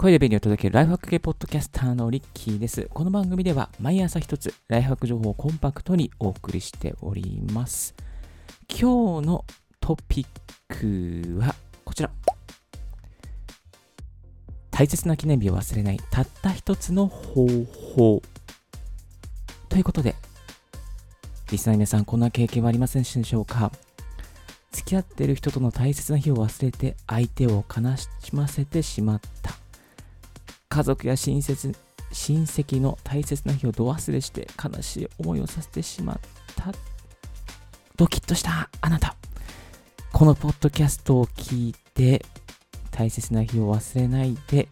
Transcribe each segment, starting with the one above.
声で便利を届けるライフハック系ポッドキャスターのリッキーです。この番組では毎朝一つライフハック情報をコンパクトにお送りしております。今日のトピックはこちら。大切な記念日を忘れないたった一つの方法。ということで、リスナーの皆さん、こんな経験はありませんでしょうか？付き合ってる人との大切な日を忘れて相手を悲しませてしまった。家族や親切親戚の大切な日を度忘れして悲しい思いをさせてしまった。ドキッとしたあなた。このポッドキャストを聞いて大切な日を忘れないで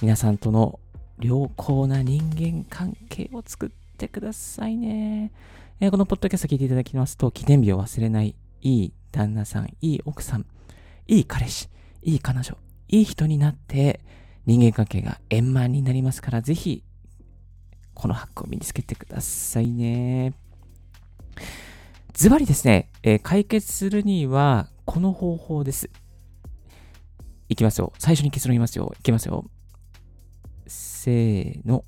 皆さんとの良好な人間関係を作ってくださいね。えーこのポッドキャスト聞いていただきますと、記念日を忘れない、いい旦那さん、いい奥さん、いい彼氏、いい彼女、いい人になって、人間関係が円満になりますから、ぜひ、このハックを身につけてくださいね。ズバリですね、えー解決するには、この方法です。いきますよ。最初に結論言いますよ。いきますよ。せーの。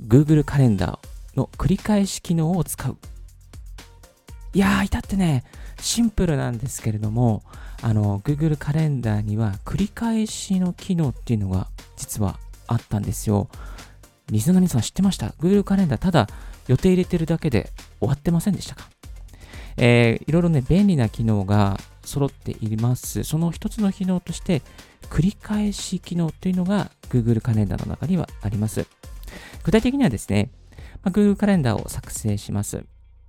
Google カレンダーの繰り返し機能を使う。いやー、至ってね、シンプルなんですけれども、あの、Google カレンダーには繰り返しの機能っていうのが実はあったんですよ。リスナーの皆さん知ってました ?Google カレンダーただ予定入れてるだけで終わってませんでしたか？えーいろいろね、便利な機能が揃っています。その一つの機能として、繰り返し機能というのが Google カレンダーの中にはあります。具体的にはですね、まあ Google カレンダーを作成します。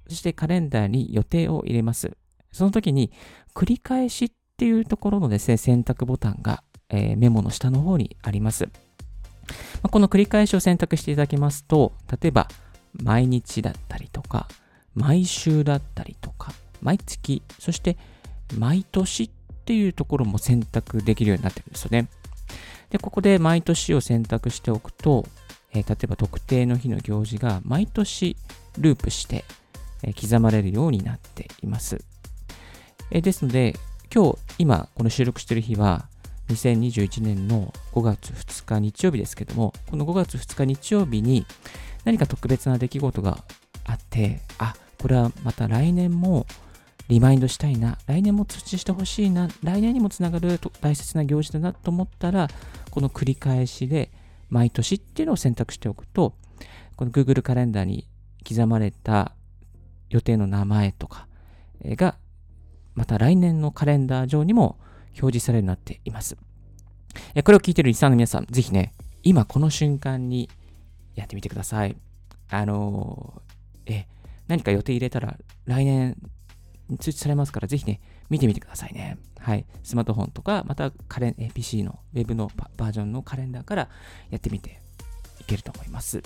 そしてカレンダーに予定を入れます。その時に、繰り返しっっていうところのですね、選択ボタンが、えーメモの下の方にあります。まあこの繰り返しを選択していただきますと、例えば、毎日だったりとか、毎週だったりとか、毎月、そして毎年っていうところも選択できるようになってるんですよね。で、ここで毎年を選択しておくと、えー例えば特定の日の行事が毎年ループして、えー刻まれるようになっています。えーですので、今日、今、この収録してる日は、2021年の5月2日日曜日ですけども、この5月2日日曜日に何か特別な出来事があって、あ、これはまた来年もリマインドしたいな、来年も通知してほしいな、来年にもつながる大切な行事だなと思ったら、この繰り返しで毎年っていうのを選択しておくと、この Google カレンダーに刻まれた予定の名前とかが、また来年のカレンダー上にも表示されるようになっています。えこれを聞いているリスナーの皆さん、ぜひね、今この瞬間にやってみてください。あのえ、何か予定入れたら来年通知されますから、ぜひね、見てみてくださいね。はい。スマートフォンとか、またカレン、PC のウェブのバージョンのカレンダーからやってみていけると思います。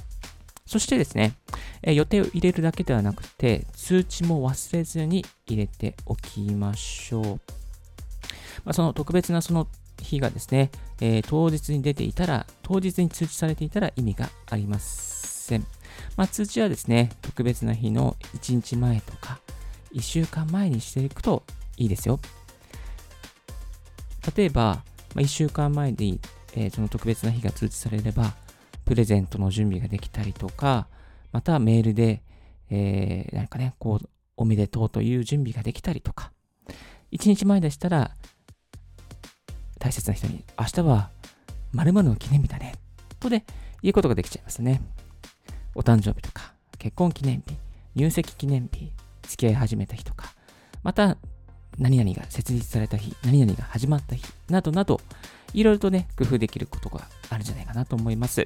そしてですね、え予定を入れるだけではなくて、通知も忘れずに入れておきましょう。まあ、その特別なその日がですね、えー当日に出ていたら、当日に通知されていたら意味がありません。まあ、通知はですね、特別な日の1日前とか、1週間前にしていくといいですよ。例えば、まあ、1週間前に、えーその特別な日が通知されれば、プレゼントの準備ができたりとか、またメールで、えーなんかね、こう、おめでとうという準備ができたりとか、1日前でしたら、大切な人に、明日は〇〇の記念日だね、とで言うことができちゃいますね。お誕生日とか、結婚記念日、入籍記念日、付き合い始めた日とか、また、何々が設立された日、何々が始まった日、などなど、いろいろとね、工夫できることがあるんじゃないかなと思います。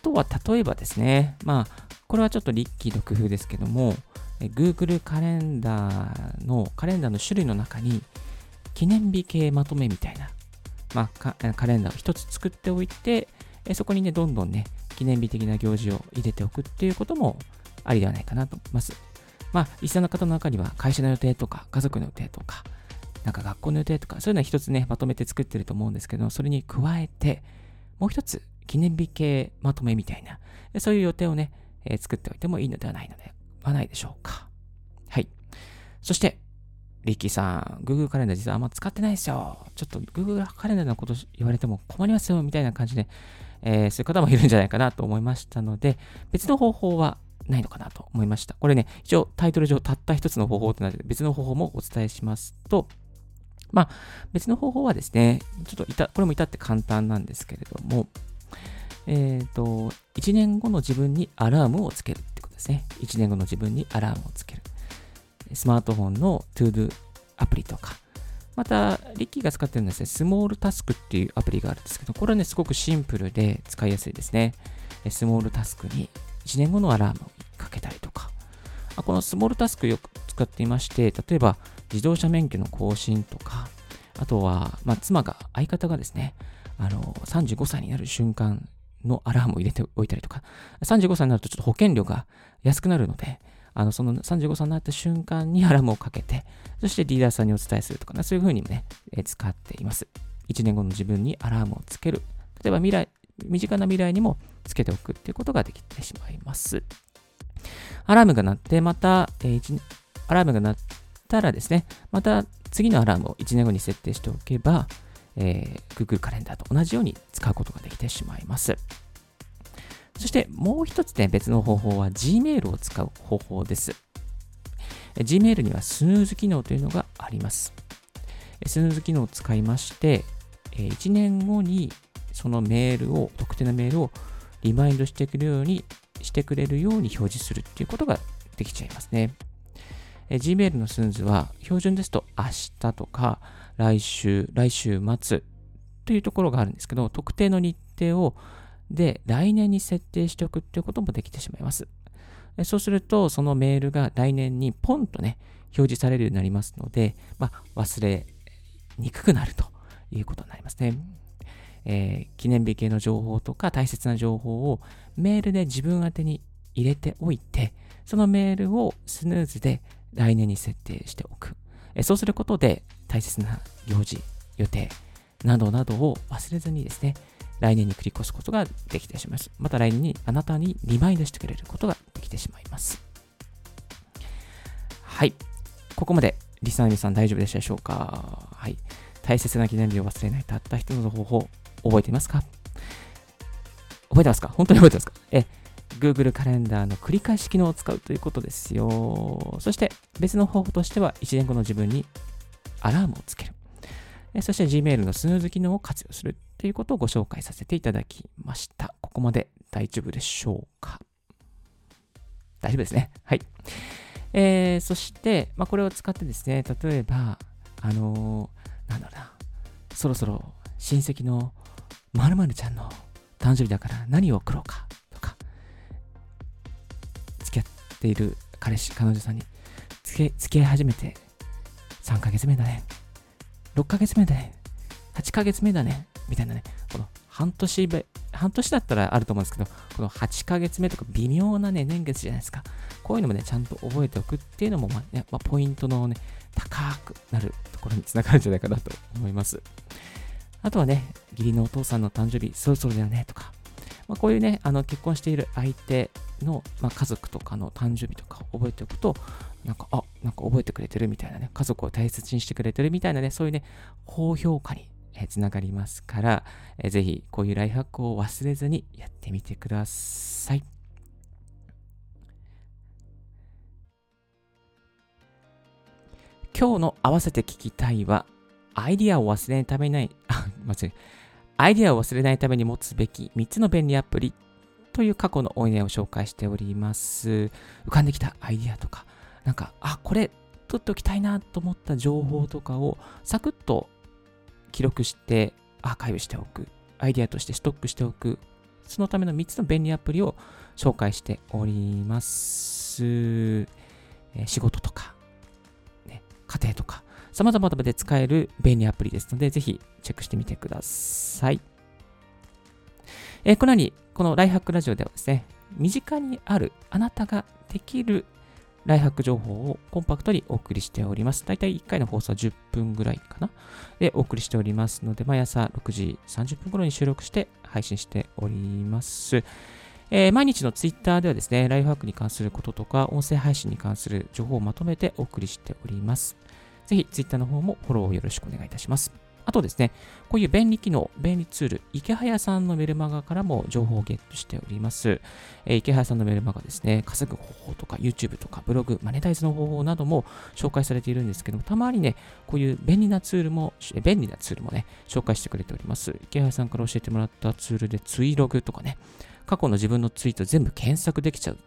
あとは、例えばですね、まあ、これはちょっとリッキーの工夫ですけども、Google カレンダーの、カレンダーの種類の中に、記念日系まとめみたいな、まあ、カレンダーを一つ作っておいて、そこにね、どんどんね、記念日的な行事を入れておくっていうこともありではないかなと思います。まあ、リスナーの方の中には会社の予定とか、家族の予定とか、なんか学校の予定とか、そういうのは一つね、まとめて作ってると思うんですけど、それに加えて、もう一つ、記念日系まとめみたいな、そういう予定をね、えー作っておいてもいいのではないのではないでしょうか。はい。そして、リッキーさん、Google カレンダー実はあんま使ってないですよ。ちょっと Google カレンダーのこと言われても困りますよ、みたいな感じで、えー、そういう方もいるんじゃないかなと思いましたので、別の方法はないのかなと思いました。これね、一応タイトル上たった一つの方法となって別の方法もお伝えしますと、まあ、別の方法はですね、ちょっといた、これも至って簡単なんですけれども、えっ、ー、と、1年後の自分にアラームをつけるってことですね。1年後の自分にアラームをつける。スマートフォンの ToDo アプリとか、また、リッキーが使ってるんですね、スモールタスクっていうアプリがあるんですけど、これはね、すごくシンプルで使いやすいですね。スモールタスクに1年後のアラームをかけたりとか、このスモールタスクよく使っていまして、例えば自動車免許の更新とか、あとは、まあ、妻が、相方がですね、あの、35歳になる瞬間のアラームを入れておいたりとか、35歳になるとちょっと保険料が安くなるので、あの、その35歳になった瞬間にアラームをかけて、そしてリーダーさんにお伝えするとか、ね、そういうふうにね、え使っています。1年後の自分にアラームをつける。例えば未来、身近な未来にもつけておくっていうことができてしまいます。アラームが鳴って、また、えー、アラームが鳴ったらですね、また次のアラームを1年後に設定しておけば、えー、Google カレンダーと同じように使うことができてしまいます。そしてもう一つね、別の方法は Gmail を使う方法です。Gmail にはスヌーズ機能というのがあります。スヌーズ機能を使いまして、1年後にそのメールを、特定のメールをリマインドしてくれるように、してくれるように表示するっていうことができちゃいますね。Gmail のスヌーズは標準ですと明日とか来週、来週末というところがあるんですけど、特定の日程をで来年に設定しておくっていうこともできてしまいます。そうすると、そのメールが来年にポンとね、表示されるようになりますので、まあ、忘れにくくなるということになりますね。えー、記念日系の情報とか大切な情報をメールで自分宛てに入れておいて、そのメールをスヌーズで来年に設定しておく。えそうすることで大切な行事、予定などなどを忘れずにですね、来年に繰り越すことができてしまいます。また来年にあなたにリマインドしてくれることができてしまいます。はい。ここまでリスナーの皆さん大丈夫でしたでしょうか？はい。大切な記念日を忘れないたった一つの方法、覚えていますか？覚えてますか？本当に覚えてますか？え、Google カレンダーの繰り返し機能を使うということですよ。そして別の方法としては1年後の自分にアラームをつける。そして Gmail のスヌーズ機能を活用するということをご紹介させていただきました。ここまで大丈夫でしょうか？大丈夫ですね。はい。えー、そして、まあ、これを使ってですね、例えば、あのー、なんだろうな、そろそろ親戚の〇〇ちゃんの誕生日だから何を送ろうか？とか付き合っている彼氏、彼女さんに付き合い始めて3ヶ月目だね。6ヶ月目だね。8ヶ月目だね。みたいなね。この半年半年だったらあると思うんですけど、この8ヶ月目とか微妙なね、年月じゃないですか。こういうのもね、ちゃんと覚えておくっていうのも、まあねまあ、ポイントのね、高くなるところにつながるんじゃないかなと思います。あとはね、義理のお父さんの誕生日、そろそろだよね、とか。まあ、こういうね、あの結婚している相手の、まあ、家族とかの誕生日とか覚えておくと、なんか、あ、なんか覚えてくれてるみたいなね、家族を大切にしてくれてるみたいなね、そういうね、高評価につながりますから、えー、ぜひこういうライフハックを忘れずにやってみてください。今日の合わせて聞きたいは、アイディアを忘れないために、あ、間違え、アイデアを忘れないために持つべき3つの便利アプリという過去の音源を紹介しております。浮かんできたアイデアとか、なんか、あ、これ取っておきたいなと思った情報とかをサクッと記録してアーカイブしておく。アイデアとしてストックしておく。そのための3つの便利アプリを紹介しております。え、仕事とか、ね、家庭とか、様々な場で使える便利アプリですので、ぜひチェックしてみてください。えー、このように、このライハックラジオではですね、身近にあるあなたができるライハック情報をコンパクトにお送りしております。だいたい1回の放送は10分ぐらいかなでお送りしておりますので、毎朝6時30分頃に収録して配信しております。えー、毎日のツイッターではですね、ライフハックに関することとか、音声配信に関する情報をまとめてお送りしております。ぜひ Twitter の方もフォローよろしくお願いいたします。あとですね、こういう便利機能、便利ツール、池早さんのメルマガからも情報をゲットしております。えー、池早さんのメルマガですね、稼ぐ方法とか YouTube とかブログ、マネタイズの方法なども紹介されているんですけども、たまにね、こういう便利なツールも、え便利なツールもね、紹介してくれております。池早さんから教えてもらったツールでツイログとかね、過去の自分のツイート全部検索できちゃう、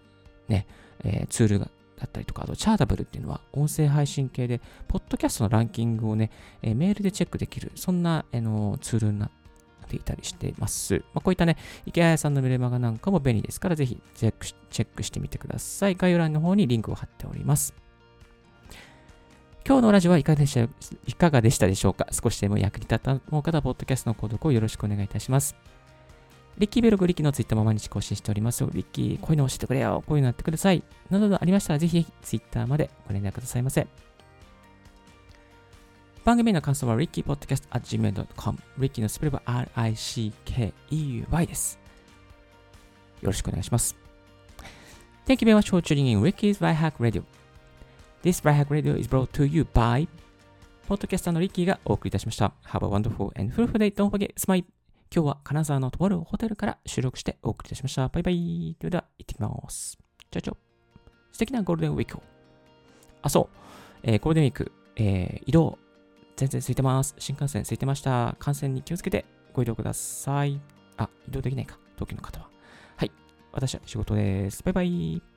ね、えー、ツールがだったりとか、あと、チャータブルっていうのは音声配信系で、ポッドキャストのランキングをね、え、メールでチェックできる、そんな、あのツールになっていたりしています。まあ、こういったね、池谷さんのメルマガなんかも便利ですから、ぜひチェックチェックしてみてください。概要欄の方にリンクを貼っております。今日のラジオはいかがでしたいかがでしたでしょうか？少しでも役に立ったと思う方は、ポッドキャストの購読をよろしくお願いいたします。リッキーベルグ、リッキーのツイッターも毎日更新しております。リッキー、こういうの教えてくれよ、こういうのやってください。などなどありましたら、ぜひツイッターまでご連絡くださいませ。番組の感想は rickypodcast.gmail.com。リッキーのスペルは RICKEUY です。よろしくお願いします。Thank you very much for tuning in Ricky's Lifehack Radio. This Lifehack Radio is brought to you by ポッドキャスターのリッキーがお送りいたしました。Have a wonderful and fruitful day. Don't forget, smile. 今日は金沢のとあるホテルから収録してお送りいたしました。バイバイ。それでは、行ってきます。チャチャ。素敵なゴールデンウィークを。あ、そう。えー、ゴールデンウィーク、えー、移動、全然空いてます。新幹線空いてました。感染に気をつけてご移動ください。あ、移動できないか。東京の方は。はい。私は仕事です。バイバイ。